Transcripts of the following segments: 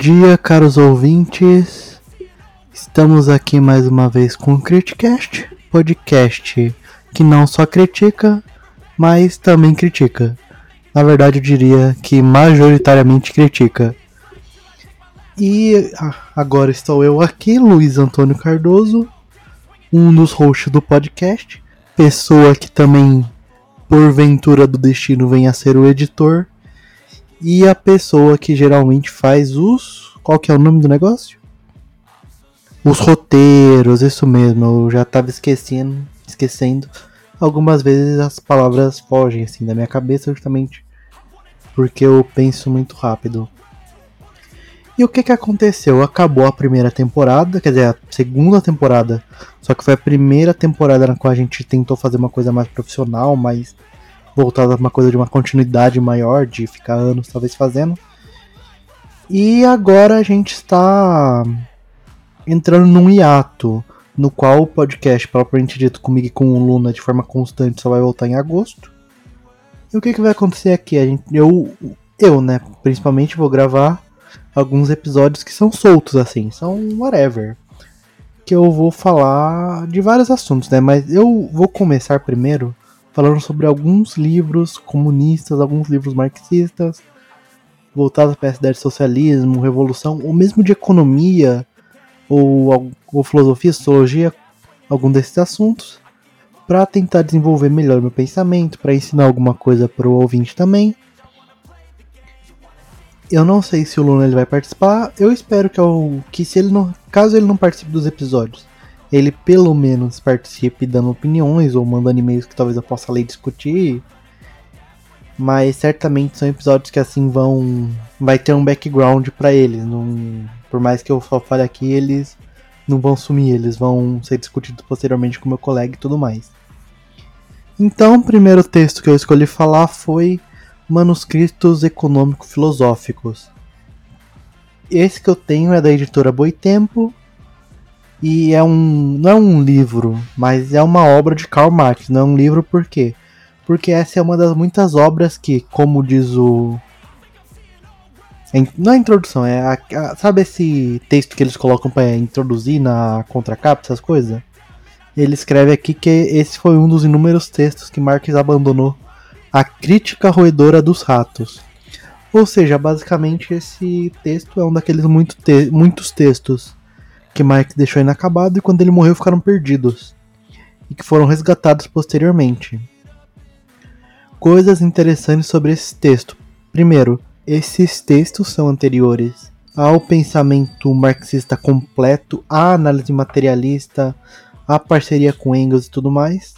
Dia, caros ouvintes. Estamos aqui mais uma vez com o Criticast, podcast que não só critica, mas também critica. Na verdade, eu diria que majoritariamente critica. E agora estou eu aqui, Luiz Antônio Cardoso, um dos hosts do podcast, pessoa que também, porventura do destino, venha a ser o editor e a pessoa que geralmente faz os. Qual que é o nome do negócio? Os roteiros, isso mesmo. Eu já tava esquecendo, esquecendo. Algumas vezes as palavras fogem assim da minha cabeça justamente porque eu penso muito rápido. E o que que aconteceu? Acabou a primeira temporada, quer dizer, a segunda temporada. Só que foi a primeira temporada na qual a gente tentou fazer uma coisa mais profissional, mais voltada a uma coisa de uma continuidade maior, de ficar anos talvez fazendo. E agora a gente está entrando num hiato, no qual o podcast, propriamente dito, comigo e com o Luna de forma constante, só vai voltar em agosto. E o que, que vai acontecer aqui? A gente, eu, eu, né, principalmente vou gravar alguns episódios que são soltos, assim, são whatever. Que eu vou falar de vários assuntos, né? Mas eu vou começar primeiro falando sobre alguns livros comunistas, alguns livros marxistas, voltados para essa ideia de socialismo, revolução, ou mesmo de economia, ou, ou filosofia, sociologia, algum desses assuntos, para tentar desenvolver melhor meu pensamento, para ensinar alguma coisa para o ouvinte também. Eu não sei se o Luna ele vai participar. Eu espero que, eu, que se ele não, caso ele não participe dos episódios, ele pelo menos participe dando opiniões ou mandando e-mails que talvez eu possa ler e discutir. Mas certamente são episódios que assim vão. Vai ter um background para eles. Não, por mais que eu só fale aqui, eles não vão sumir, eles vão ser discutidos posteriormente com meu colega e tudo mais. Então, o primeiro texto que eu escolhi falar foi Manuscritos Econômico-Filosóficos. Esse que eu tenho é da editora Boitempo e é um. Não é um livro, mas é uma obra de Karl Marx. Não é um livro por quê? Porque essa é uma das muitas obras que, como diz o. Não é introdução, é. A, a, sabe esse texto que eles colocam para introduzir na contracapa, essas coisas? Ele escreve aqui que esse foi um dos inúmeros textos que Marx abandonou a crítica roedora dos ratos. Ou seja, basicamente esse texto é um daqueles muito te muitos textos que Mike deixou inacabado e quando ele morreu ficaram perdidos, e que foram resgatados posteriormente. Coisas interessantes sobre esse texto. Primeiro, esses textos são anteriores ao pensamento marxista completo, à análise materialista, à parceria com Engels e tudo mais.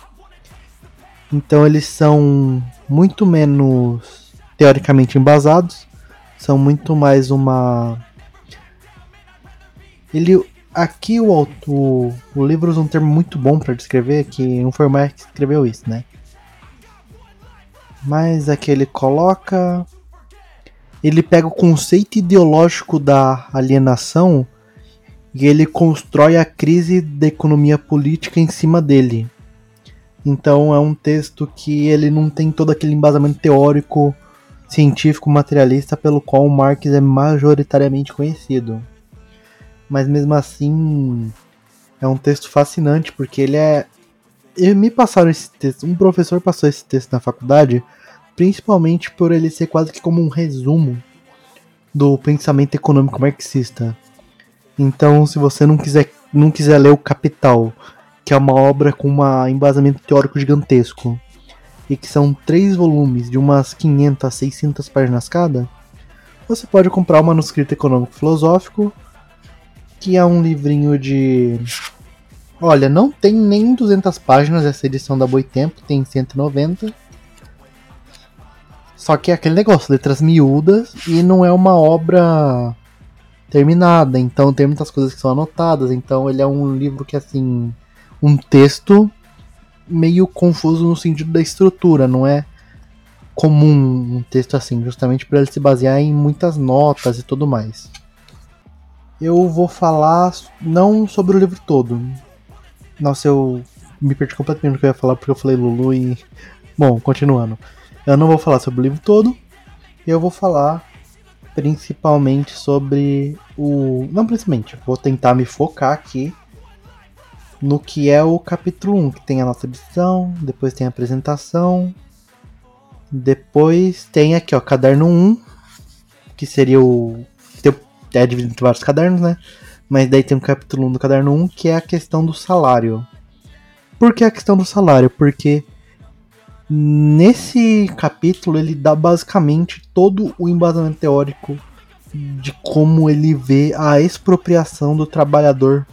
Então eles são muito menos teoricamente embasados, são muito mais uma ele Aqui o, o, o livro usa um termo muito bom para descrever, que não foi o Marx que escreveu isso, né? Mas aqui ele coloca. Ele pega o conceito ideológico da alienação e ele constrói a crise da economia política em cima dele. Então é um texto que ele não tem todo aquele embasamento teórico, científico, materialista pelo qual Marx é majoritariamente conhecido mas mesmo assim é um texto fascinante porque ele é. E me passaram esse texto, um professor passou esse texto na faculdade, principalmente por ele ser quase que como um resumo do pensamento econômico marxista. Então, se você não quiser, não quiser ler o Capital, que é uma obra com um embasamento teórico gigantesco, e que são três volumes de umas 500 a 600 páginas cada, você pode comprar o manuscrito econômico filosófico que é um livrinho de. Olha, não tem nem 200 páginas essa edição da Boitempo, tem 190. Só que é aquele negócio, letras miúdas e não é uma obra terminada, então tem muitas coisas que são anotadas, então ele é um livro que assim, um texto meio confuso no sentido da estrutura, não é comum um texto assim, justamente para ele se basear em muitas notas e tudo mais eu vou falar não sobre o livro todo. Nossa, eu me perdi completamente no que eu ia falar porque eu falei Lulu e. Bom, continuando. Eu não vou falar sobre o livro todo. Eu vou falar principalmente sobre o. Não, principalmente, vou tentar me focar aqui no que é o capítulo 1, que tem a nossa edição, depois tem a apresentação, depois tem aqui, ó, caderno 1, que seria o. É dividido em vários cadernos, né? Mas daí tem o capítulo 1 do caderno 1, que é a questão do salário. Por que a questão do salário? Porque nesse capítulo ele dá basicamente todo o embasamento teórico de como ele vê a expropriação do trabalhador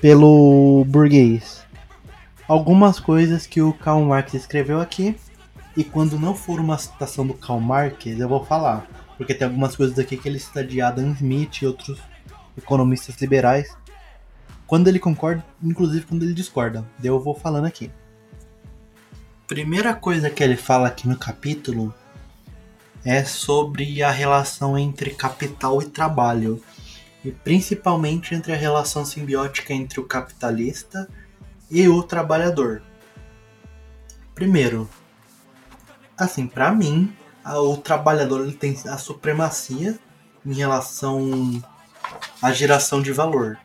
pelo burguês. Algumas coisas que o Karl Marx escreveu aqui, e quando não for uma citação do Karl Marx, eu vou falar, porque tem algumas coisas aqui que ele cita de Adam Smith e outros economistas liberais, quando ele concorda, inclusive quando ele discorda. Eu vou falando aqui. Primeira coisa que ele fala aqui no capítulo é sobre a relação entre capital e trabalho e principalmente entre a relação simbiótica entre o capitalista e o trabalhador. Primeiro, assim, para mim, o trabalhador ele tem a supremacia em relação à geração de valor.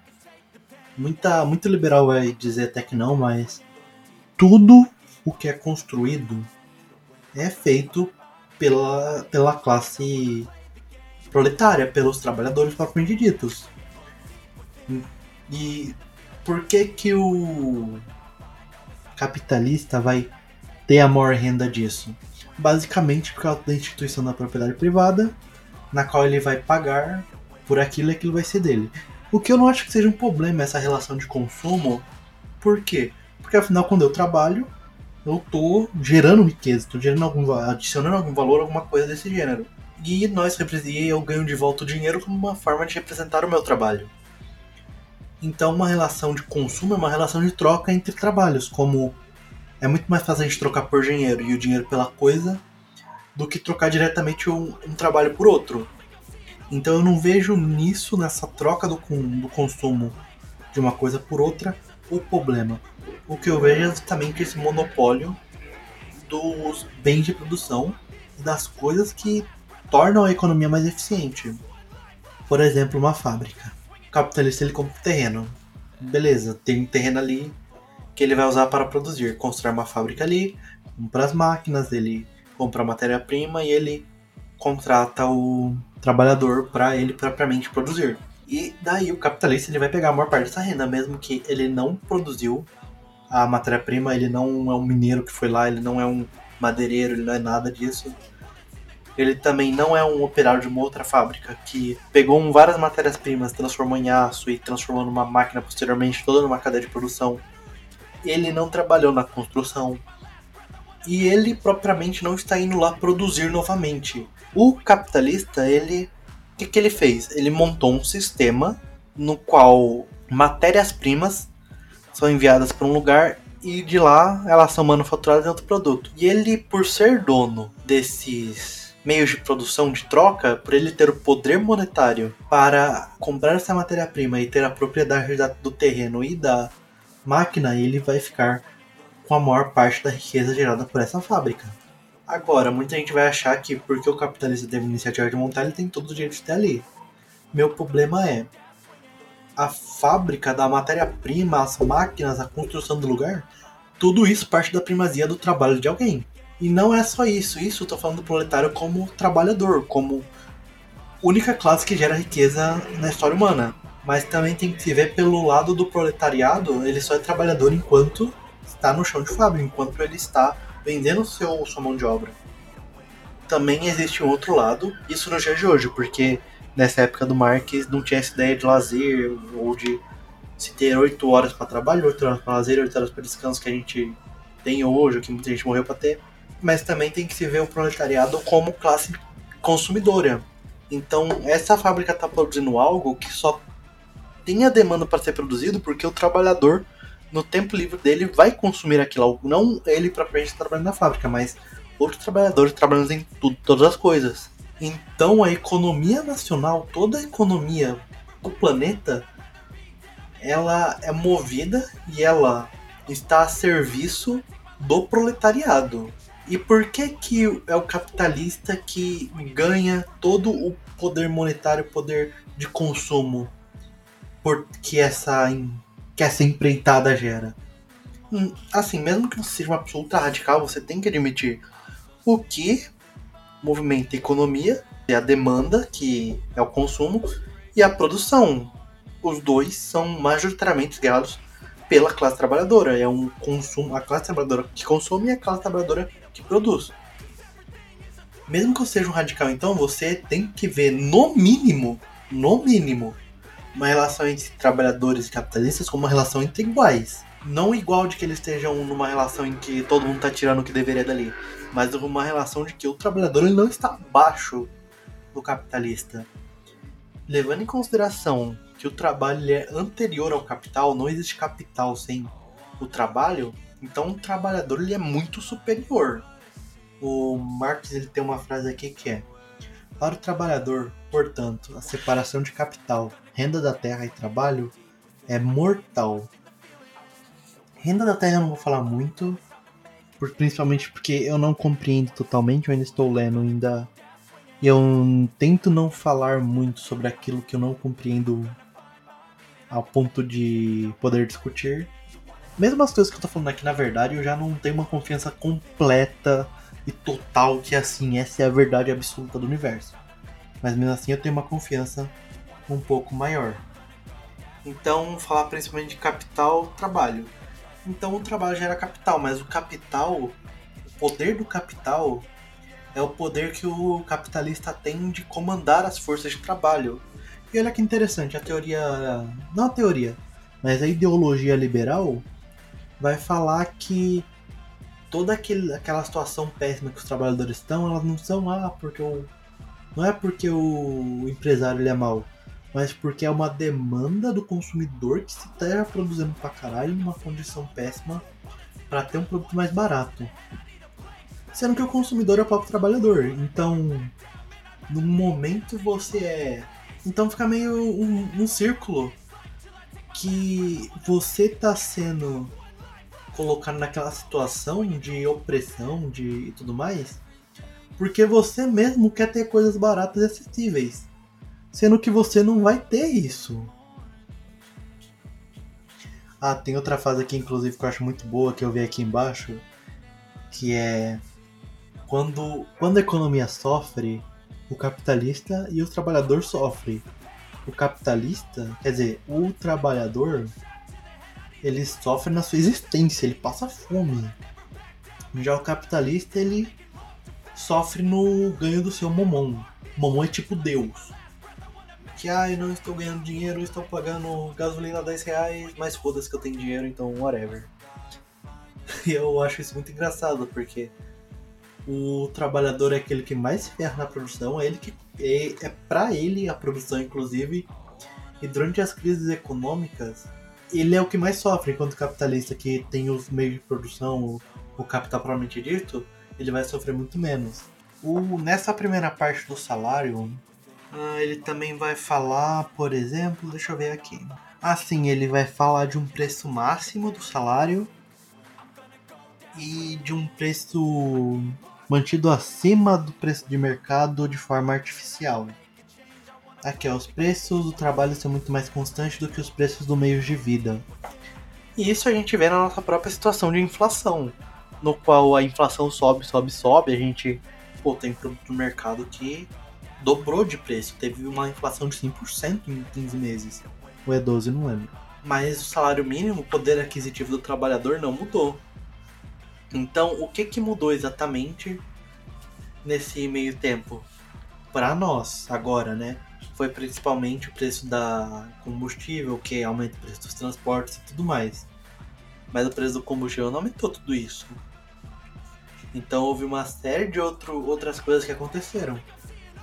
Muita, muito liberal vai dizer até que não, mas tudo o que é construído é feito pela, pela classe proletária, pelos trabalhadores propriamente ditos. E por que que o capitalista vai ter a maior renda disso? Basicamente por causa da instituição da propriedade privada, na qual ele vai pagar por aquilo e aquilo vai ser dele. O que eu não acho que seja um problema essa relação de consumo. Por quê? Porque afinal, quando eu trabalho, eu estou gerando riqueza, estou gerando algum, adicionando algum valor, alguma coisa desse gênero. E nós e eu ganho de volta o dinheiro como uma forma de representar o meu trabalho. Então, uma relação de consumo é uma relação de troca entre trabalhos, como é muito mais fácil a gente trocar por dinheiro e o dinheiro pela coisa do que trocar diretamente um, um trabalho por outro. Então, eu não vejo nisso, nessa troca do, do consumo de uma coisa por outra, o problema. O que eu vejo é justamente esse monopólio dos bens de produção e das coisas que tornam a economia mais eficiente. Por exemplo, uma fábrica. O capitalista ele compra terreno. Beleza, tem um terreno ali que ele vai usar para produzir. Constrói uma fábrica ali, compra as máquinas, ele compra a matéria-prima e ele contrata o trabalhador para ele propriamente produzir. E daí o capitalista ele vai pegar a maior parte dessa renda, mesmo que ele não produziu a matéria-prima, ele não é um mineiro que foi lá, ele não é um madeireiro, ele não é nada disso ele também não é um operário de uma outra fábrica que pegou várias matérias-primas, transformou em aço e transformou numa máquina posteriormente toda numa cadeia de produção. Ele não trabalhou na construção. E ele propriamente não está indo lá produzir novamente. O capitalista, ele o que, que ele fez? Ele montou um sistema no qual matérias-primas são enviadas para um lugar e de lá elas são manufaturadas em outro produto. E ele, por ser dono desses meios de produção de troca, por ele ter o poder monetário para comprar essa matéria-prima e ter a propriedade do terreno e da máquina, ele vai ficar com a maior parte da riqueza gerada por essa fábrica. Agora, muita gente vai achar que porque o capitalista teve iniciativa de montar, ele tem todo o direito de ter ali. Meu problema é a fábrica da matéria-prima, as máquinas, a construção do lugar, tudo isso parte da primazia do trabalho de alguém. E não é só isso. Isso eu tô falando do proletário como trabalhador, como única classe que gera riqueza na história humana. Mas também tem que se ver pelo lado do proletariado, ele só é trabalhador enquanto está no chão de fábrica, enquanto ele está vendendo seu, sua mão de obra. Também existe um outro lado, isso no dia de hoje, porque nessa época do Marx não tinha essa ideia de lazer ou de se ter 8 horas para trabalho, 8 horas para lazer, 8 horas para descanso que a gente tem hoje, que muita gente morreu para ter mas também tem que se ver o proletariado como classe consumidora. Então, essa fábrica está produzindo algo que só tem a demanda para ser produzido porque o trabalhador, no tempo livre dele, vai consumir aquilo. Não ele propriamente trabalhando na fábrica, mas outros trabalhadores trabalhando em tudo, todas as coisas. Então, a economia nacional, toda a economia do planeta, ela é movida e ela está a serviço do proletariado. E por que que é o capitalista que ganha todo o poder monetário, poder de consumo por que essa que essa empreitada gera? Hum, assim, mesmo que você seja uma pessoa ultra radical, você tem que admitir o que movimenta a economia é a demanda, que é o consumo, e a produção. Os dois são majoritariamente guiados pela classe trabalhadora. É um consumo, a classe trabalhadora que consome e a classe trabalhadora que produz. Mesmo que eu seja um radical, então você tem que ver no mínimo, no mínimo, uma relação entre trabalhadores e capitalistas como uma relação entre iguais. Não igual de que eles estejam numa relação em que todo mundo está tirando o que deveria dali, mas uma relação de que o trabalhador ele não está abaixo do capitalista. Levando em consideração que o trabalho é anterior ao capital, não existe capital sem o trabalho, então o trabalhador ele é muito superior. O Marx ele tem uma frase aqui que é: Para o trabalhador, portanto, a separação de capital, renda da terra e trabalho é mortal. Renda da terra eu não vou falar muito, principalmente porque eu não compreendo totalmente, eu ainda estou lendo ainda. Eu tento não falar muito sobre aquilo que eu não compreendo ao ponto de poder discutir. Mesmo as coisas que eu tô falando aqui, na verdade, eu já não tenho uma confiança completa e total que assim, essa é a verdade absoluta do universo. Mas mesmo assim eu tenho uma confiança um pouco maior. Então, falar principalmente de capital, trabalho. Então o trabalho gera capital, mas o capital, o poder do capital é o poder que o capitalista tem de comandar as forças de trabalho. E olha que interessante, a teoria. Não a teoria, mas a ideologia liberal vai falar que toda aquele, aquela situação péssima que os trabalhadores estão, elas não são ah, porque o. Não é porque o empresário ele é mau, mas porque é uma demanda do consumidor que se esteja produzindo pra caralho numa condição péssima para ter um produto mais barato. Sendo que o consumidor é o próprio trabalhador. Então, no momento você é. Então fica meio um, um círculo que você tá sendo colocado naquela situação de opressão de e tudo mais, porque você mesmo quer ter coisas baratas e acessíveis sendo que você não vai ter isso. Ah, tem outra frase aqui, inclusive, que eu acho muito boa, que eu vi aqui embaixo, que é quando, quando a economia sofre, o capitalista e o trabalhador sofrem. O capitalista, quer dizer, o trabalhador, ele sofre na sua existência, ele passa fome. Já o capitalista, ele sofre no ganho do seu momon. Momon é tipo Deus que eu não estou ganhando dinheiro, estou pagando gasolina 10 reais, mas foda-se que eu tenho dinheiro, então whatever. E eu acho isso muito engraçado, porque o trabalhador é aquele que mais se ferra na produção, é ele que é, é para ele a produção inclusive. E durante as crises econômicas, ele é o que mais sofre, enquanto o capitalista que tem os meios de produção, o, o capital propriamente dito, ele vai sofrer muito menos. O, nessa primeira parte do salário, ah, ele também vai falar, por exemplo, deixa eu ver aqui. Assim, ele vai falar de um preço máximo do salário e de um preço mantido acima do preço de mercado de forma artificial. Aqui, ó, os preços do trabalho são muito mais constantes do que os preços do meio de vida. E isso a gente vê na nossa própria situação de inflação, no qual a inflação sobe, sobe, sobe, a gente pô, tem produto no mercado que dobrou de preço. Teve uma inflação de 100% em 15 meses. Ou é 12, não lembro. Mas o salário mínimo, o poder aquisitivo do trabalhador não mudou. Então, o que, que mudou exatamente nesse meio tempo? Para nós, agora, né? Foi principalmente o preço da combustível, que aumenta o preço dos transportes e tudo mais. Mas o preço do combustível não aumentou tudo isso. Então houve uma série de outro, outras coisas que aconteceram.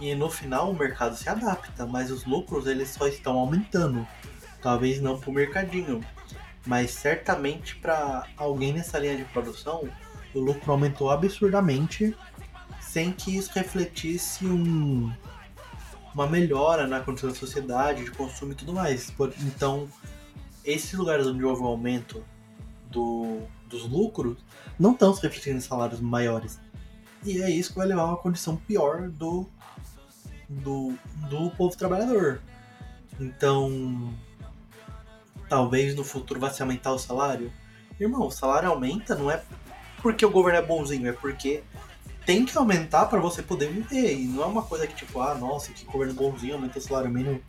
E no final o mercado se adapta, mas os lucros eles só estão aumentando. Talvez não para o mercadinho, mas certamente para alguém nessa linha de produção, o lucro aumentou absurdamente sem que isso refletisse um, uma melhora na condição da sociedade, de consumo e tudo mais. Então, esses lugares onde houve um aumento do, dos lucros não estão se refletindo em salários maiores, E é isso que vai levar a uma condição pior do, do, do povo trabalhador. Então, talvez no futuro vá se aumentar o salário. Irmão, o salário aumenta não é porque o governo é bonzinho, é porque tem que aumentar para você poder viver. E não é uma coisa que tipo, ah, nossa, que governo bonzinho, aumenta o salário mínimo.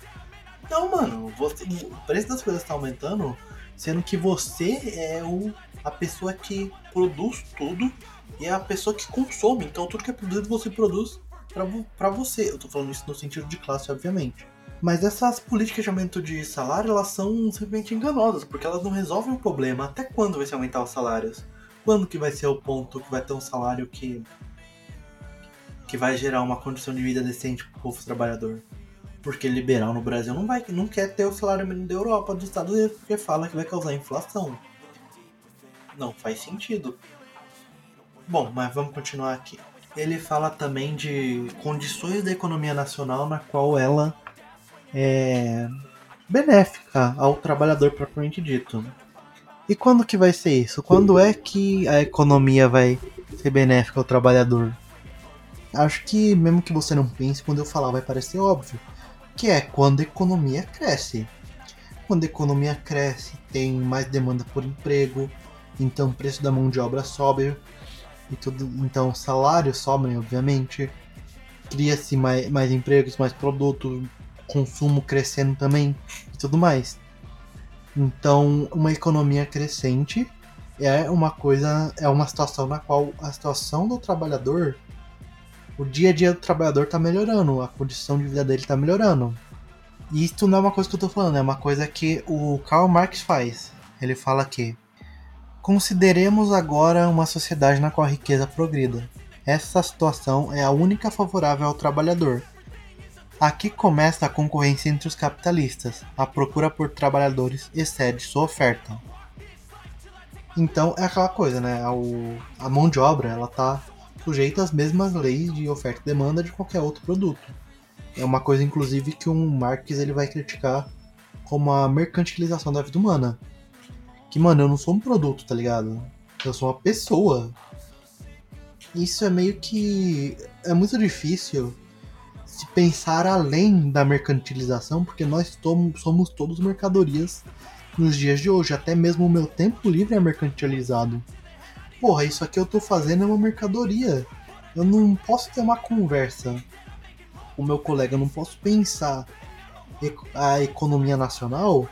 Não, mano, você, o preço das coisas está aumentando, sendo que você é o, a pessoa que produz tudo e é a pessoa que consome. Então tudo que é produzido você produz para você. Eu tô falando isso no sentido de classe, obviamente. Mas essas políticas de aumento de salário, elas são simplesmente enganosas, porque elas não resolvem o problema. Até quando vai se aumentar os salários? Quando que vai ser o ponto que vai ter um salário que que vai gerar uma condição de vida decente para o povo trabalhador. Porque liberal no Brasil não, vai, não quer ter o salário mínimo da Europa, dos Estados Unidos, porque fala que vai causar inflação. Não faz sentido. Bom, mas vamos continuar aqui. Ele fala também de condições da economia nacional na qual ela é benéfica ao trabalhador propriamente dito. E quando que vai ser isso? Quando é que a economia vai ser benéfica ao trabalhador? Acho que mesmo que você não pense, quando eu falar vai parecer óbvio, que é quando a economia cresce. Quando a economia cresce, tem mais demanda por emprego, então o preço da mão de obra sobe, e tudo, então os salários sobem, obviamente. Cria-se mais, mais empregos, mais produtos, consumo crescendo também e tudo mais. Então, uma economia crescente é uma coisa, é uma situação na qual a situação do trabalhador o dia a dia do trabalhador tá melhorando, a condição de vida dele tá melhorando. E isso não é uma coisa que eu tô falando, é uma coisa que o Karl Marx faz. Ele fala que consideremos agora uma sociedade na qual a riqueza progrida. Essa situação é a única favorável ao trabalhador. Aqui começa a concorrência entre os capitalistas. A procura por trabalhadores excede sua oferta. Então é aquela coisa, né? A, mão de obra ela tá sujeita às mesmas leis de oferta e demanda de qualquer outro produto. É uma coisa, inclusive, que um Marx ele vai criticar como a mercantilização da vida humana. Que, mano, eu não sou um produto, tá ligado? Eu sou uma pessoa. Isso é meio que. É muito difícil se pensar além da mercantilização, porque nós somos todos mercadorias nos dias de hoje. Até mesmo o meu tempo livre é mercantilizado porra, isso aqui eu tô fazendo é uma mercadoria. Eu não posso ter uma conversa com o meu colega, eu não posso pensar a economia nacional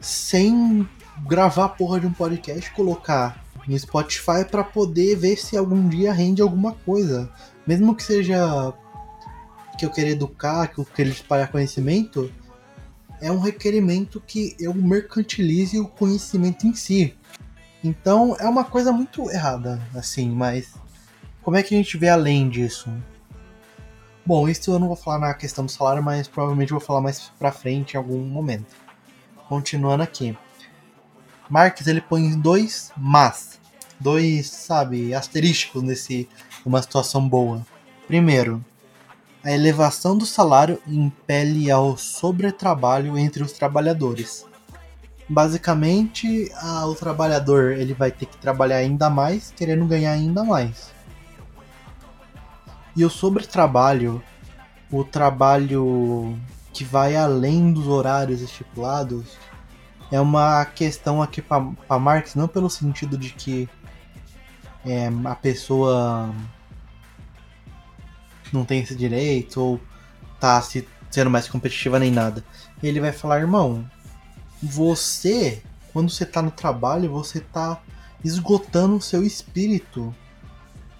sem gravar a porra de um podcast colocar no Spotify para poder ver se algum dia rende alguma coisa. Mesmo que seja que eu queira educar, que eu queira espalhar conhecimento, é um requerimento que eu mercantilize o conhecimento em si. Então é uma coisa muito errada, assim, mas como é que a gente vê além disso? Bom, isso eu não vou falar na questão do salário, mas provavelmente vou falar mais pra frente em algum momento. Continuando aqui. Marx ele põe dois mas, dois, sabe, asterísticos nesse uma situação boa. Primeiro, a elevação do salário impele ao sobretrabalho entre os trabalhadores basicamente a, o trabalhador ele vai ter que trabalhar ainda mais, querendo ganhar ainda mais. E o sobretrabalho, o trabalho que vai além dos horários estipulados, é uma questão aqui para Marx, não pelo sentido de que é, a pessoa não tem esse direito ou tá se, sendo mais competitiva nem nada. Ele vai falar, irmão, você, quando você tá no trabalho, você tá esgotando o seu espírito.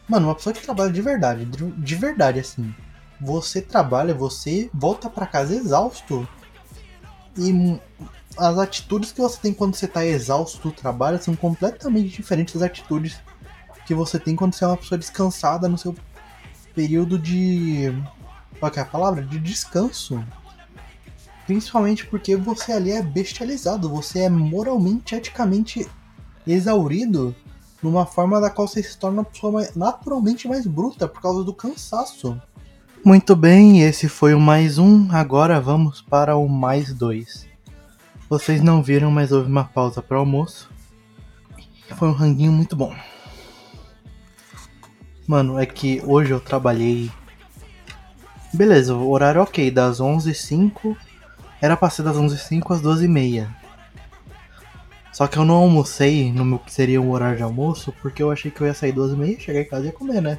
Mano, uma pessoa que trabalha de verdade, de verdade assim. Você trabalha, você volta para casa exausto. E as atitudes que você tem quando você tá exausto do trabalho são completamente diferentes das atitudes que você tem quando você é uma pessoa descansada no seu período de. Qual é a palavra? De descanso. Principalmente porque você ali é bestializado, você é moralmente, eticamente exaurido numa forma da qual você se torna uma pessoa mais, naturalmente mais bruta por causa do cansaço. Muito bem, esse foi o mais um, agora vamos para o mais dois. Vocês não viram, mas houve uma pausa para almoço. Foi um ranguinho muito bom. Mano, é que hoje eu trabalhei. Beleza, o horário ok, das 11h05. Era pra ser das 11h05 às 12h30. Só que eu não almocei no meu que seria o horário de almoço, porque eu achei que eu ia sair 12h30, chegar em casa e ia comer, né?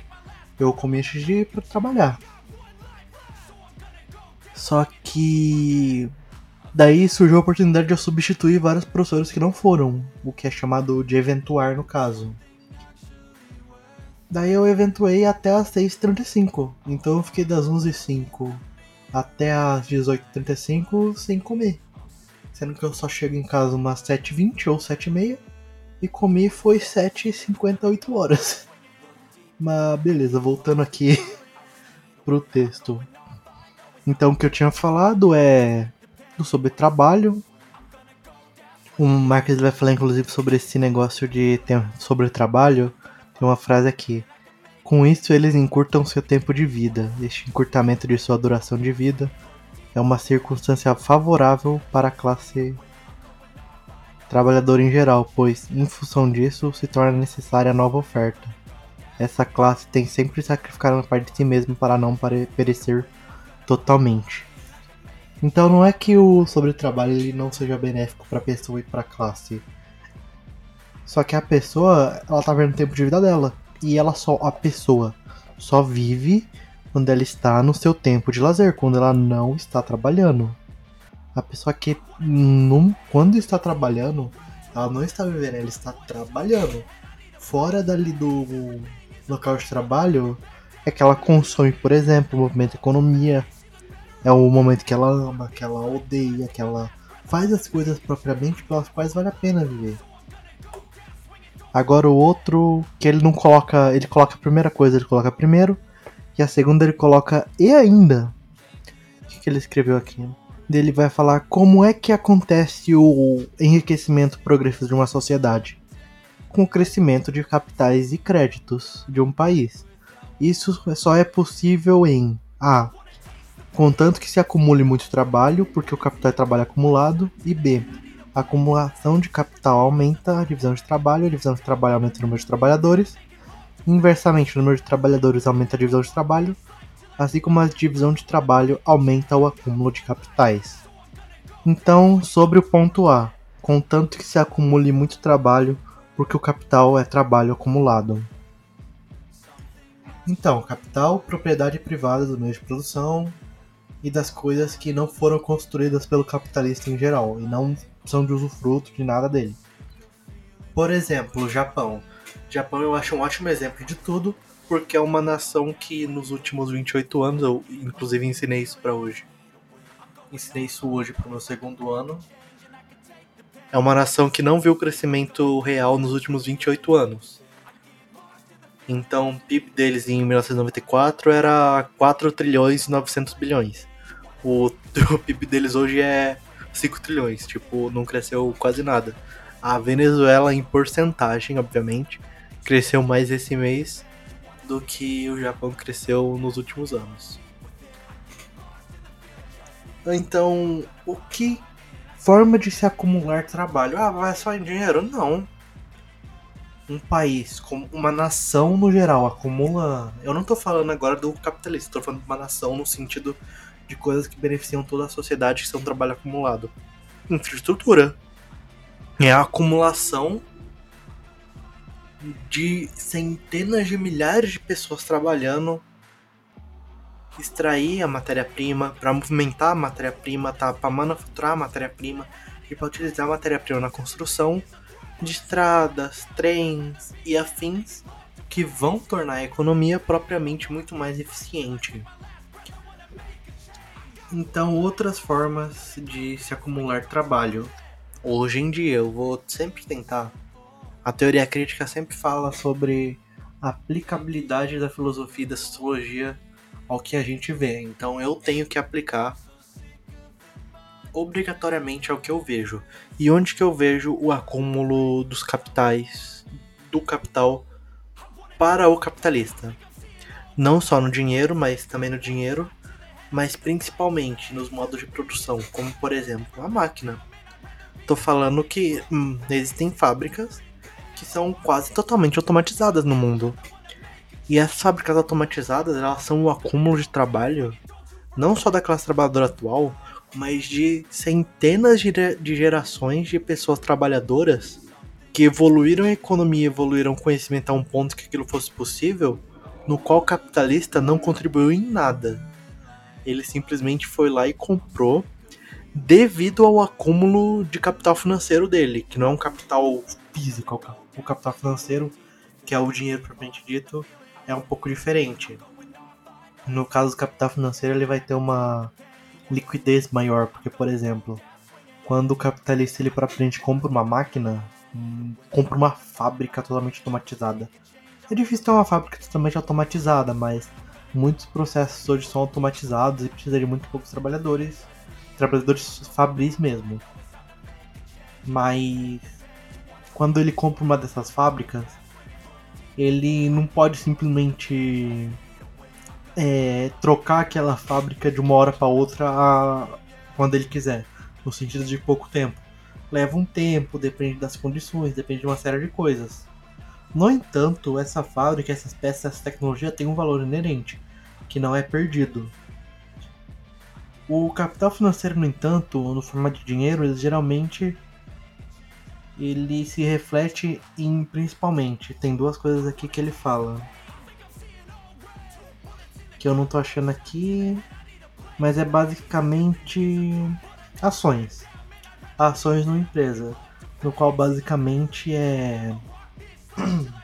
Eu comi antes de ir pra trabalhar. Só que. Daí surgiu a oportunidade de eu substituir vários professores que não foram, o que é chamado de eventuar no caso. Daí eu eventuei até as 6h35, então eu fiquei das 11h05 até as 18h35 sem comer. Sendo que eu só chego em casa umas 7h20 ou 7h30 e comi foi 7h58 horas. Mas beleza, voltando aqui pro texto. Então o que eu tinha falado é sobre trabalho. O Marcos vai falar inclusive sobre esse negócio de sobre trabalho. Tem uma frase aqui. Com isso, eles encurtam seu tempo de vida. Este encurtamento de sua duração de vida é uma circunstância favorável para a classe trabalhadora em geral, pois, em função disso, se torna necessária nova oferta. Essa classe tem sempre sacrificado uma parte de si mesma para não perecer totalmente. Então não é que o sobretrabalho ele não seja benéfico para a pessoa e para a classe. Só que a pessoa, ela tá vendo o tempo de vida dela. E ela só, a pessoa só vive quando ela está no seu tempo de lazer, quando ela não está trabalhando. A pessoa que não, quando está trabalhando, ela não está vivendo, ela está trabalhando. Fora dali do local de trabalho, é que ela consome, por exemplo, movimento economia, é o momento que ela ama, que ela odeia, que ela faz as coisas propriamente pelas quais vale a pena viver. Agora o outro que ele não coloca, ele coloca a primeira coisa, ele coloca primeiro, e a segunda ele coloca e ainda. O que, que ele escreveu aqui? Ele vai falar como é que acontece o enriquecimento progressivo de uma sociedade com o crescimento de capitais e créditos de um país. Isso só é possível em A contanto que se acumule muito trabalho, porque o capital é trabalho acumulado, e B, a acumulação de capital aumenta a divisão de trabalho, a divisão de trabalho aumenta o número de trabalhadores, inversamente o número de trabalhadores aumenta a divisão de trabalho, assim como a divisão de trabalho aumenta o acúmulo de capitais. Então, sobre o ponto A, contanto que se acumule muito trabalho, porque o capital é trabalho acumulado. Então, capital, propriedade privada do meio de produção, e das coisas que não foram construídas pelo capitalista em geral e não são de usufruto de nada dele. Por exemplo, o Japão. Japão eu acho um ótimo exemplo de tudo, porque é uma nação que nos últimos 28 anos, eu inclusive ensinei isso para hoje. Ensinei isso hoje para o meu segundo ano. É uma nação que não viu crescimento real nos últimos 28 anos. Então, o PIB deles em 1994 era 4 trilhões e 900 bilhões o, o PIB deles hoje é 5 trilhões, tipo, não cresceu quase nada. A Venezuela, em porcentagem, obviamente, cresceu mais esse mês do que o Japão cresceu nos últimos anos. Então, o que forma de se acumular trabalho? Ah, vai só em dinheiro? Não. Um país, como uma nação no geral, acumula. Eu não tô falando agora do capitalista, tô falando de uma nação no sentido de coisas que beneficiam toda a sociedade, que são trabalho acumulado. Infraestrutura. É a acumulação de centenas de milhares de pessoas trabalhando extrair a matéria-prima, para movimentar a matéria-prima, tá? para manufaturar a matéria-prima e para utilizar a matéria-prima na construção de estradas, trens e afins que vão tornar a economia propriamente muito mais eficiente. Então, outras formas de se acumular trabalho. Hoje em dia, eu vou sempre tentar. A teoria crítica sempre fala sobre a aplicabilidade da filosofia e da sociologia ao que a gente vê. Então, eu tenho que aplicar obrigatoriamente ao que eu vejo. E onde que eu vejo o acúmulo dos capitais, do capital para o capitalista? Não só no dinheiro, mas também no dinheiro mas principalmente nos modos de produção, como por exemplo a máquina. Tô falando que hum, existem fábricas que são quase totalmente automatizadas no mundo. E as fábricas automatizadas, elas são o acúmulo de trabalho, não só da classe trabalhadora atual, mas de centenas de gerações de pessoas trabalhadoras que evoluíram a economia, evoluíram o conhecimento a um ponto que aquilo fosse possível, no qual o capitalista não contribuiu em nada. Ele simplesmente foi lá e comprou devido ao acúmulo de capital financeiro dele, que não é um capital físico, o capital financeiro, que é o dinheiro propriamente dito, é um pouco diferente. No caso do capital financeiro, ele vai ter uma liquidez maior, porque, por exemplo, quando o capitalista ele propriamente compra uma máquina, hum, compra uma fábrica totalmente automatizada. É difícil ter uma fábrica totalmente automatizada, mas muitos processos hoje são automatizados e precisa de muito poucos trabalhadores, trabalhadores fabris mesmo. Mas quando ele compra uma dessas fábricas, ele não pode simplesmente é, trocar aquela fábrica de uma hora para outra a, quando ele quiser, no sentido de pouco tempo. Leva um tempo, depende das condições, depende de uma série de coisas. No entanto, essa fábrica, essas peças, essa tecnologia tem um valor inerente, que não é perdido. O capital financeiro, no entanto, no formato de dinheiro, ele geralmente ele se reflete em principalmente. Tem duas coisas aqui que ele fala que eu não tô achando aqui, mas é basicamente ações. Ações numa empresa, no qual basicamente é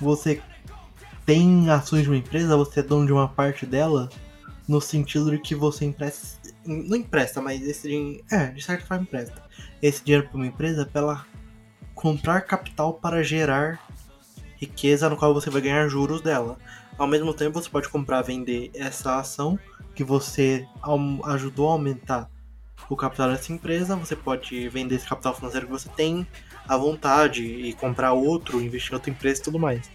você tem ações de uma empresa, você é dono de uma parte dela, no sentido de que você empresta. Não empresta, mas esse dinheiro. É, de certa forma empresta. Esse dinheiro para uma empresa para ela comprar capital para gerar riqueza no qual você vai ganhar juros dela. Ao mesmo tempo, você pode comprar, vender essa ação que você ajudou a aumentar o capital dessa empresa. Você pode vender esse capital financeiro que você tem à vontade e comprar outro, investir em outra empresa e tudo mais.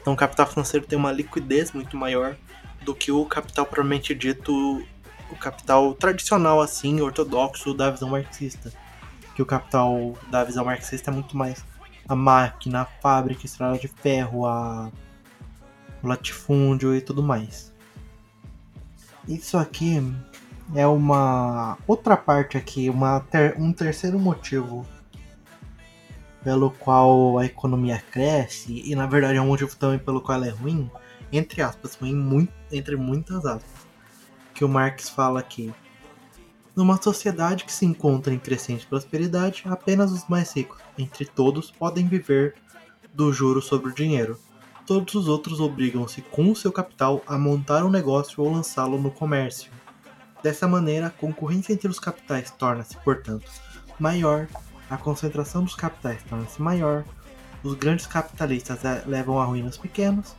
Então, o capital financeiro tem uma liquidez muito maior do que o capital propriamente dito, o capital tradicional, assim, ortodoxo da visão marxista. Que o capital da visão marxista é muito mais a máquina, a fábrica, a estrada de ferro, a... o latifúndio e tudo mais. Isso aqui é uma outra parte aqui, uma ter... um terceiro motivo pelo qual a economia cresce e na verdade é um motivo também pelo qual ela é ruim, entre aspas, ruim muito, entre muitas aspas, que o Marx fala aqui. Numa sociedade que se encontra em crescente prosperidade, apenas os mais ricos, entre todos, podem viver do juro sobre o dinheiro. Todos os outros obrigam-se com o seu capital a montar um negócio ou lançá-lo no comércio. Dessa maneira, a concorrência entre os capitais torna-se, portanto, maior, a concentração dos capitais torna-se maior, os grandes capitalistas levam a ruína os pequenos,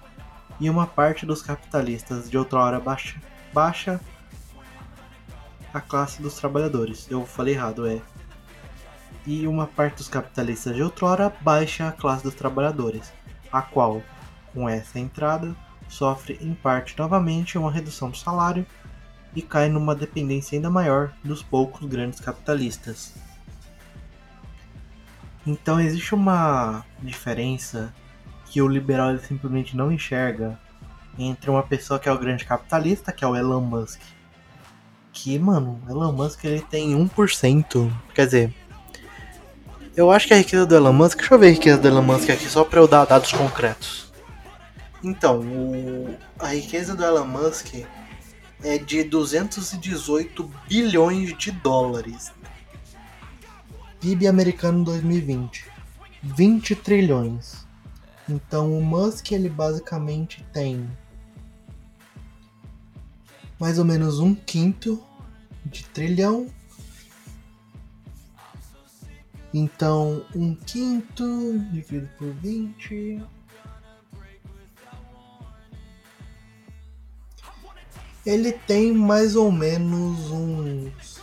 e uma parte dos capitalistas de outrora baixa, baixa a classe dos trabalhadores. Eu falei errado, é. E uma parte dos capitalistas de outrora baixa a classe dos trabalhadores, a qual, com essa entrada, sofre em parte novamente uma redução do salário e cai numa dependência ainda maior dos poucos grandes capitalistas. Então existe uma diferença que o liberal simplesmente não enxerga entre uma pessoa que é o grande capitalista, que é o Elon Musk, que, mano, Elon Musk ele tem 1%. Quer dizer, eu acho que a riqueza do Elon Musk. Deixa eu ver a riqueza do Elon Musk aqui só pra eu dar dados concretos. Então, o, a riqueza do Elon Musk é de 218 bilhões de dólares. PIB americano 2020, 20 trilhões. Então o Musk ele basicamente tem mais ou menos um quinto de trilhão. Então, um quinto dividido por 20. Ele tem mais ou menos uns.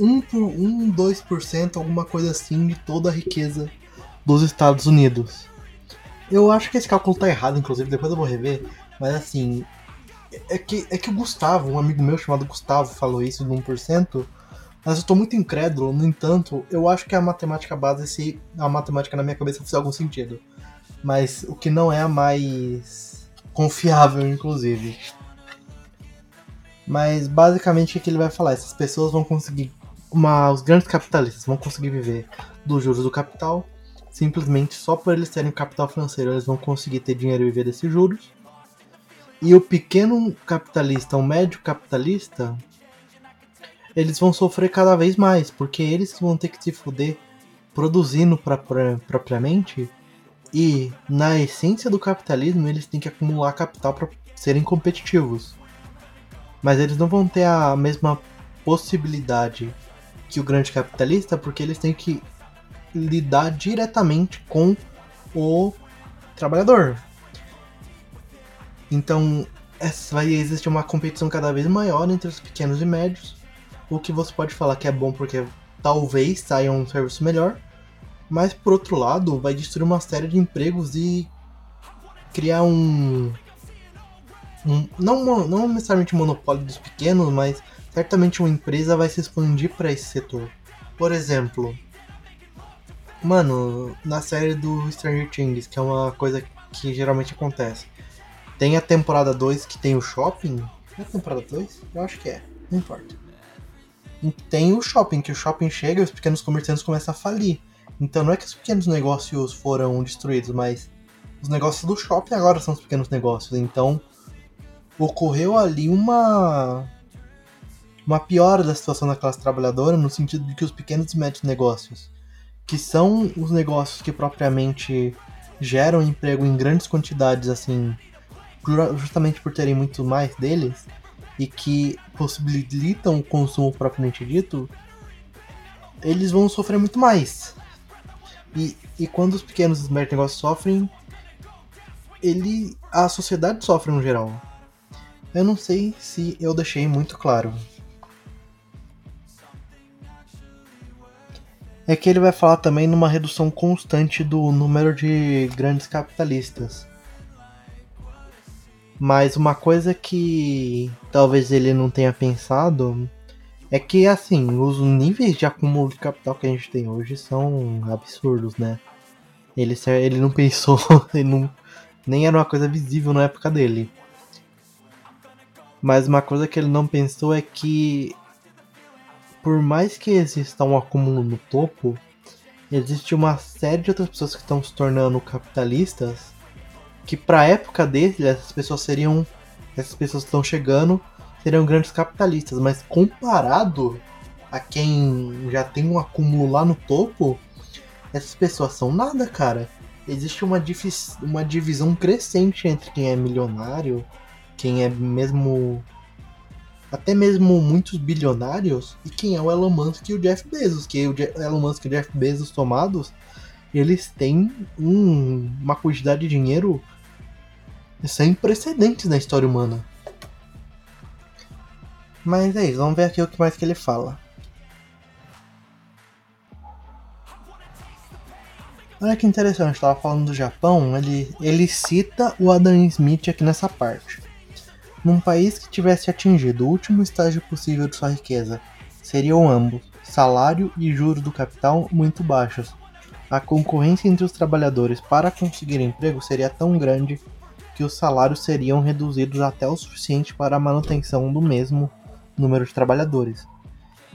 Um, um 2%, alguma coisa assim, de toda a riqueza dos Estados Unidos. Eu acho que esse cálculo tá errado, inclusive, depois eu vou rever. Mas assim, é que, é que o Gustavo, um amigo meu chamado Gustavo, falou isso de 1%, Mas eu tô muito incrédulo, no entanto, eu acho que a matemática base, se a matemática na minha cabeça fizer algum sentido. Mas o que não é a mais confiável, inclusive. Mas basicamente o que ele vai falar? Essas pessoas vão conseguir. Uma, os grandes capitalistas vão conseguir viver dos juros do capital. Simplesmente só por eles terem capital financeiro, eles vão conseguir ter dinheiro e viver desses juros. E o pequeno capitalista, o médio capitalista, eles vão sofrer cada vez mais, porque eles vão ter que se fuder produzindo pra, pra, propriamente. E na essência do capitalismo, eles têm que acumular capital para serem competitivos. Mas eles não vão ter a mesma possibilidade que o grande capitalista, porque eles têm que lidar diretamente com o trabalhador. Então, vai existir uma competição cada vez maior entre os pequenos e médios. O que você pode falar que é bom porque talvez saia um serviço melhor, mas por outro lado, vai destruir uma série de empregos e criar um. um não, não necessariamente um monopólio dos pequenos, mas certamente uma empresa vai se expandir para esse setor. Por exemplo, mano, na série do Stranger Things, que é uma coisa que geralmente acontece tem a temporada 2 que tem o shopping. É a temporada 2? Eu acho que é. Não importa. Tem o shopping, que o shopping chega e os pequenos comerciantes começam a falir. Então não é que os pequenos negócios foram destruídos, mas os negócios do shopping agora são os pequenos negócios. Então ocorreu ali uma uma piora da situação da classe trabalhadora no sentido de que os pequenos e médios negócios, que são os negócios que propriamente geram emprego em grandes quantidades assim justamente por terem muito mais deles e que possibilitam o consumo propriamente dito, eles vão sofrer muito mais. E, e quando os pequenos negócios sofrem, ele a sociedade sofre no geral. Eu não sei se eu deixei muito claro. É que ele vai falar também numa redução constante do número de grandes capitalistas. Mas uma coisa que talvez ele não tenha pensado é que, assim, os níveis de acúmulo de capital que a gente tem hoje são absurdos, né? Ele, ele não pensou, ele não, nem era uma coisa visível na época dele. Mas uma coisa que ele não pensou é que, por mais que exista um acúmulo no topo, existe uma série de outras pessoas que estão se tornando capitalistas que pra época dele, essas pessoas seriam. Essas pessoas estão chegando seriam grandes capitalistas, mas comparado a quem já tem um acúmulo lá no topo, essas pessoas são nada, cara. Existe uma, uma divisão crescente entre quem é milionário, quem é mesmo. Até mesmo muitos bilionários, e quem é o Elon Musk e o Jeff Bezos. Que o Elon Musk e o Jeff Bezos tomados, eles têm um, uma quantidade de dinheiro sem precedentes na história humana. Mas é isso, vamos ver aqui o que mais que ele fala. Olha que interessante, estava falando do Japão, ele, ele cita o Adam Smith aqui nessa parte. Num país que tivesse atingido o último estágio possível de sua riqueza, seriam ambos, salário e juros do capital, muito baixos. A concorrência entre os trabalhadores para conseguir emprego seria tão grande que os salários seriam reduzidos até o suficiente para a manutenção do mesmo número de trabalhadores.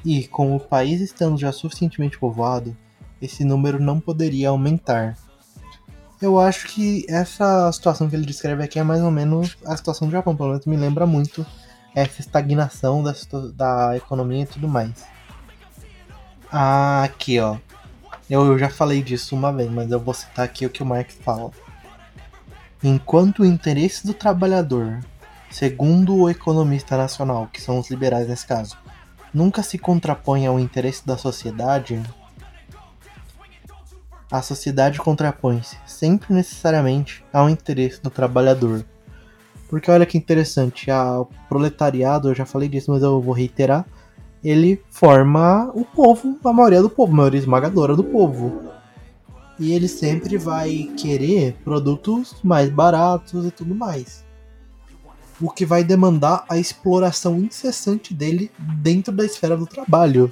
E, com o país estando já suficientemente povoado, esse número não poderia aumentar. Eu acho que essa situação que ele descreve aqui é mais ou menos a situação do Japão, pelo menos me lembra muito essa estagnação da, da economia e tudo mais. Ah, aqui ó. Eu já falei disso uma vez, mas eu vou citar aqui o que o Marx fala. Enquanto o interesse do trabalhador, segundo o economista nacional, que são os liberais nesse caso, nunca se contrapõe ao interesse da sociedade, a sociedade contrapõe-se sempre necessariamente ao interesse do trabalhador. Porque olha que interessante, o proletariado, eu já falei disso, mas eu vou reiterar, ele forma o povo, a maioria do povo, a maioria esmagadora do povo e ele sempre vai querer produtos mais baratos e tudo mais. O que vai demandar a exploração incessante dele dentro da esfera do trabalho.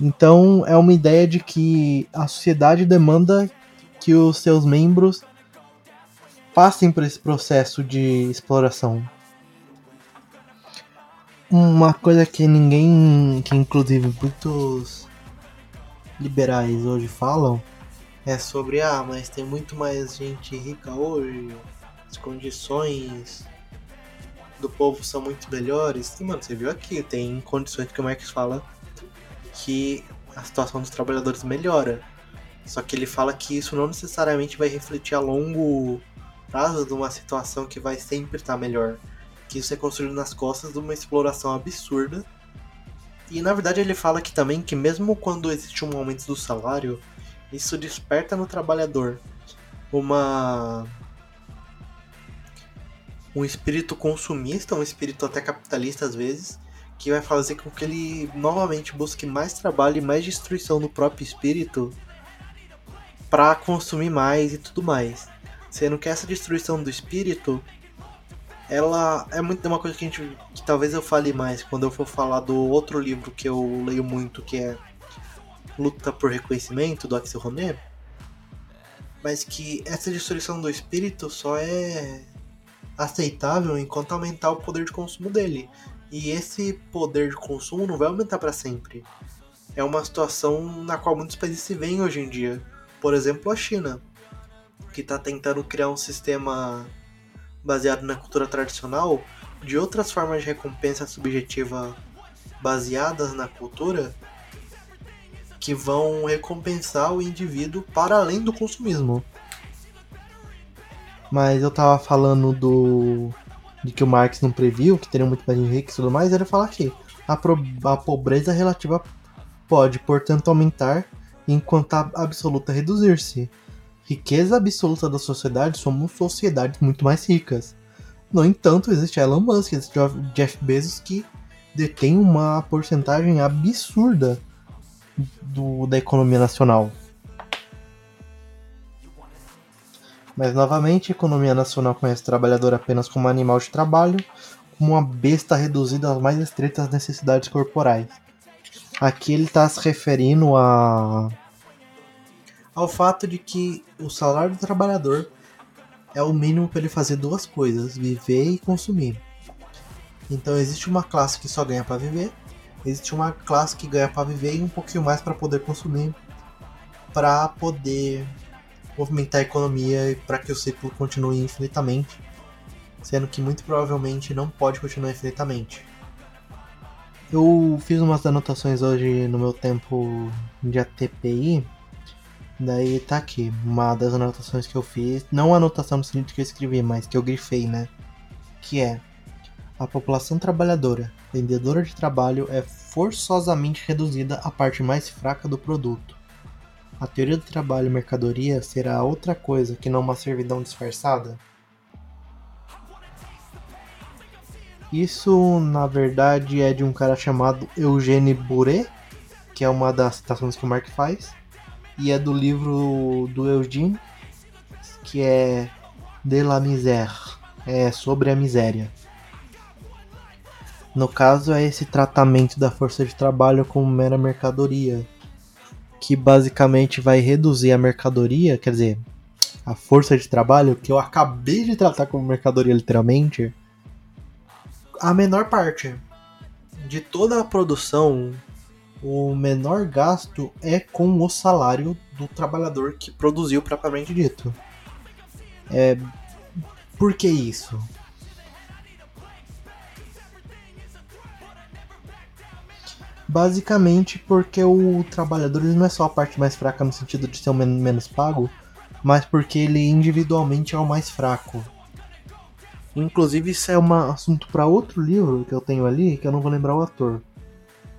Então é uma ideia de que a sociedade demanda que os seus membros passem por esse processo de exploração. Uma coisa que ninguém, que inclusive muitos liberais hoje falam, é sobre ah, mas tem muito mais gente rica hoje, as condições do povo são muito melhores. E mano, você viu aqui, tem condições que o Marx fala que a situação dos trabalhadores melhora. Só que ele fala que isso não necessariamente vai refletir a longo prazo de uma situação que vai sempre estar melhor. Que isso é construído nas costas de uma exploração absurda. E na verdade ele fala que também que mesmo quando existe um aumento do salário, isso desperta no trabalhador uma um espírito consumista, um espírito até capitalista às vezes, que vai fazer com que ele novamente busque mais trabalho e mais destruição no próprio espírito para consumir mais e tudo mais. Sendo que essa destruição do espírito, ela é muito uma coisa que a gente que talvez eu fale mais quando eu for falar do outro livro que eu leio muito, que é Luta por Reconhecimento do Axel Roné, mas que essa destruição do espírito só é aceitável enquanto aumentar o poder de consumo dele. E esse poder de consumo não vai aumentar para sempre. É uma situação na qual muitos países se veem hoje em dia. Por exemplo, a China, que está tentando criar um sistema baseado na cultura tradicional de outras formas de recompensa subjetiva baseadas na cultura que vão recompensar o indivíduo para além do consumismo. Mas eu tava falando do. de que o Marx não previu que teriam muito mais rica e tudo mais, ele fala aqui. A, pro, a pobreza relativa pode, portanto, aumentar enquanto a absoluta reduzir-se. Riqueza absoluta da sociedade somos sociedades muito mais ricas. No entanto, existe Elon Musk, existe Jeff Bezos que detém uma porcentagem absurda do, da economia nacional. Mas novamente, a economia nacional conhece o trabalhador apenas como animal de trabalho, como uma besta reduzida às mais estreitas necessidades corporais. Aqui ele está se referindo a ao fato de que o salário do trabalhador é o mínimo para ele fazer duas coisas: viver e consumir. Então existe uma classe que só ganha para viver, existe uma classe que ganha para viver e um pouquinho mais para poder consumir, para poder movimentar a economia para que o ciclo continue infinitamente, sendo que muito provavelmente não pode continuar infinitamente. Eu fiz umas anotações hoje no meu tempo de ATPI, daí tá aqui, uma das anotações que eu fiz, não anotação no sentido que eu escrevi, mas que eu grifei, né? Que é a população trabalhadora, vendedora de trabalho, é forçosamente reduzida à parte mais fraca do produto a teoria do trabalho e mercadoria será outra coisa que não uma servidão disfarçada? Isso, na verdade, é de um cara chamado Eugène Bourret, que é uma das citações que o Mark faz, e é do livro do Eugene, que é De la misère, é sobre a miséria. No caso, é esse tratamento da força de trabalho como mera mercadoria, que basicamente vai reduzir a mercadoria, quer dizer, a força de trabalho, que eu acabei de tratar como mercadoria literalmente, a menor parte de toda a produção, o menor gasto é com o salário do trabalhador que produziu propriamente dito. É, por que isso? Basicamente porque o trabalhador não é só a parte mais fraca no sentido de ser o men menos pago, mas porque ele individualmente é o mais fraco. Inclusive isso é um assunto para outro livro que eu tenho ali, que eu não vou lembrar o ator.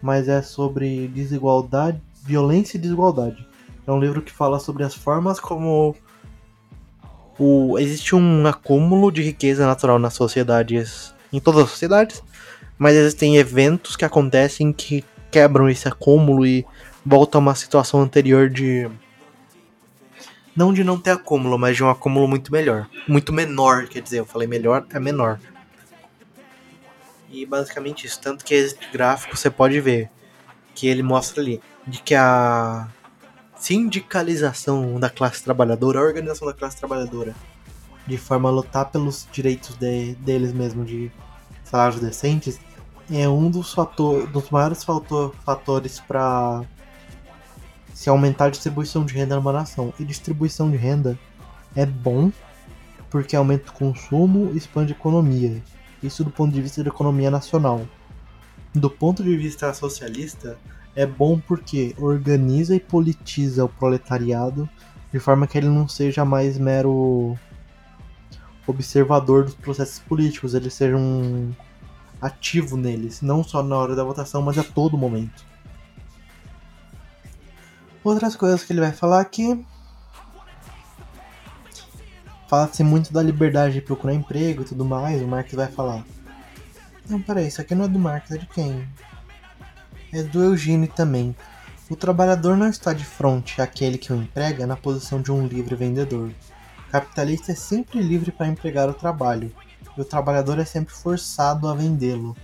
Mas é sobre desigualdade, violência e desigualdade. É um livro que fala sobre as formas como o, existe um acúmulo de riqueza natural nas sociedades, em todas as sociedades, mas existem eventos que acontecem que quebram esse acúmulo e voltam a uma situação anterior de. Não de não ter acúmulo, mas de um acúmulo muito melhor. Muito menor, quer dizer, eu falei melhor, é menor. E basicamente isso. Tanto que esse gráfico você pode ver que ele mostra ali, de que a sindicalização da classe trabalhadora, a organização da classe trabalhadora, de forma a lutar pelos direitos de, deles mesmo de salários decentes, é um dos, fator, dos maiores fator, fatores para se aumentar a distribuição de renda numa nação. E distribuição de renda é bom porque aumenta o consumo e expande a economia. Isso do ponto de vista da economia nacional. Do ponto de vista socialista, é bom porque organiza e politiza o proletariado de forma que ele não seja mais mero observador dos processos políticos, ele seja um ativo neles, não só na hora da votação, mas a todo momento. Outras coisas que ele vai falar aqui. Fala-se muito da liberdade de procurar emprego e tudo mais, o Marx vai falar. Não, peraí, isso aqui não é do Marx, é de quem? É do Eugênio também. O trabalhador não está de frente àquele que o emprega na posição de um livre vendedor. O capitalista é sempre livre para empregar o trabalho, e o trabalhador é sempre forçado a vendê-lo.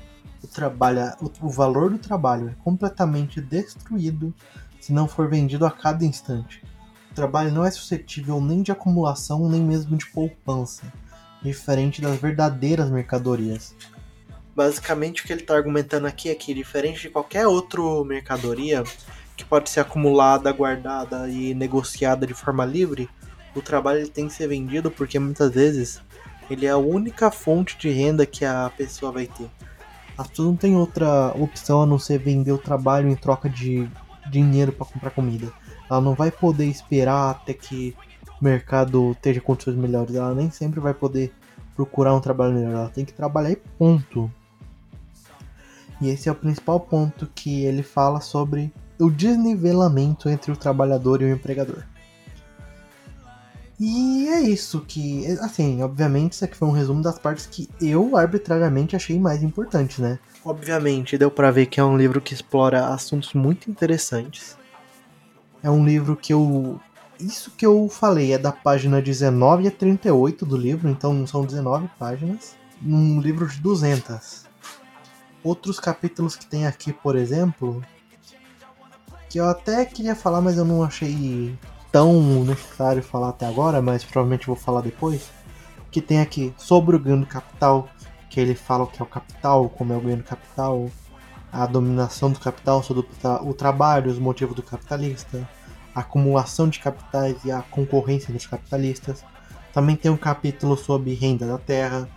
O, o, o valor do trabalho é completamente destruído se não for vendido a cada instante. O trabalho não é suscetível nem de acumulação nem mesmo de poupança, diferente das verdadeiras mercadorias. Basicamente, o que ele está argumentando aqui é que, diferente de qualquer outra mercadoria que pode ser acumulada, guardada e negociada de forma livre, o trabalho tem que ser vendido porque muitas vezes ele é a única fonte de renda que a pessoa vai ter. As pessoas não têm outra opção a não ser vender o trabalho em troca de dinheiro para comprar comida. Ela não vai poder esperar até que o mercado esteja condições melhores. Ela nem sempre vai poder procurar um trabalho melhor. Ela tem que trabalhar e ponto. E esse é o principal ponto que ele fala sobre o desnivelamento entre o trabalhador e o empregador. E é isso que, assim, obviamente isso aqui foi um resumo das partes que eu arbitrariamente achei mais importantes, né? Obviamente deu para ver que é um livro que explora assuntos muito interessantes. É um livro que eu isso que eu falei é da página 19 a 38 do livro, então são 19 páginas, num livro de 200. Outros capítulos que tem aqui, por exemplo, que eu até queria falar, mas eu não achei tão necessário falar até agora, mas provavelmente vou falar depois, que tem aqui sobre o ganho do capital, que ele fala o que é o capital, como é o ganho do capital, a dominação do capital sobre o trabalho, os motivos do capitalista, a acumulação de capitais e a concorrência dos capitalistas. Também tem um capítulo sobre renda da terra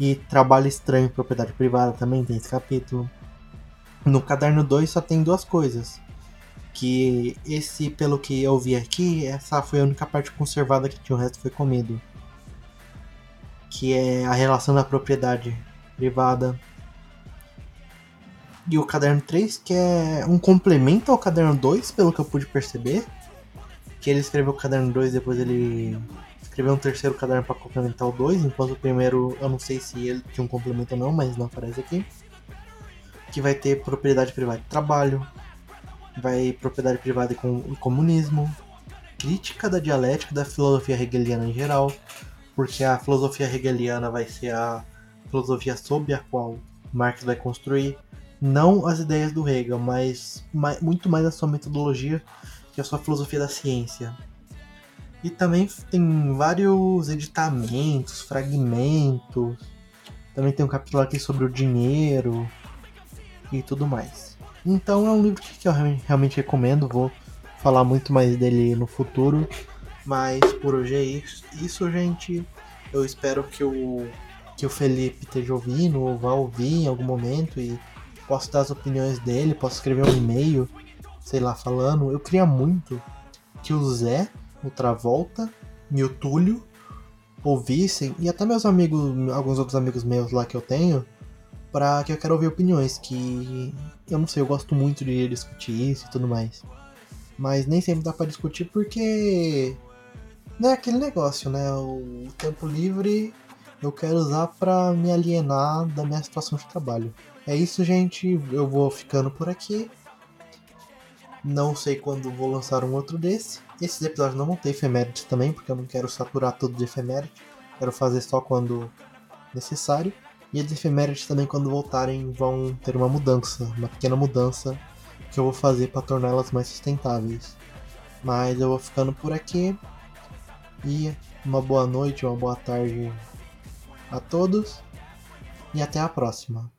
e trabalho estranho propriedade privada, também tem esse capítulo. No caderno 2 só tem duas coisas que esse, pelo que eu vi aqui, essa foi a única parte conservada que tinha, o resto foi comido. Que é a relação da propriedade privada. E o caderno 3, que é um complemento ao caderno 2, pelo que eu pude perceber. Que ele escreveu o caderno 2, depois ele escreveu um terceiro caderno para complementar o 2, enquanto o primeiro eu não sei se ele tinha um complemento ou não, mas não aparece aqui. Que vai ter propriedade privada de trabalho, vai propriedade privada e comunismo, crítica da dialética da filosofia hegeliana em geral, porque a filosofia hegeliana vai ser a filosofia sob a qual Marx vai construir, não as ideias do Hegel, mas muito mais a sua metodologia e a sua filosofia da ciência. E também tem vários editamentos, fragmentos. Também tem um capítulo aqui sobre o dinheiro e tudo mais. Então é um livro que eu realmente recomendo, vou falar muito mais dele no futuro. Mas por hoje é isso, isso gente. Eu espero que o, que o Felipe esteja ouvindo ou vá ouvir em algum momento e possa dar as opiniões dele, possa escrever um e-mail, sei lá, falando. Eu queria muito que o Zé, o Travolta e o Túlio ouvissem, e até meus amigos, alguns outros amigos meus lá que eu tenho, para que eu quero ouvir opiniões, que eu não sei, eu gosto muito de discutir isso e tudo mais. Mas nem sempre dá para discutir porque não é aquele negócio, né? O tempo livre eu quero usar para me alienar da minha situação de trabalho. É isso, gente. Eu vou ficando por aqui. Não sei quando vou lançar um outro desse. Esses episódios não vão ter efemérides também, porque eu não quero saturar tudo de efeméride. Quero fazer só quando necessário. E as efemérides também, quando voltarem, vão ter uma mudança, uma pequena mudança que eu vou fazer para torná-las mais sustentáveis. Mas eu vou ficando por aqui. E uma boa noite, uma boa tarde a todos. E até a próxima.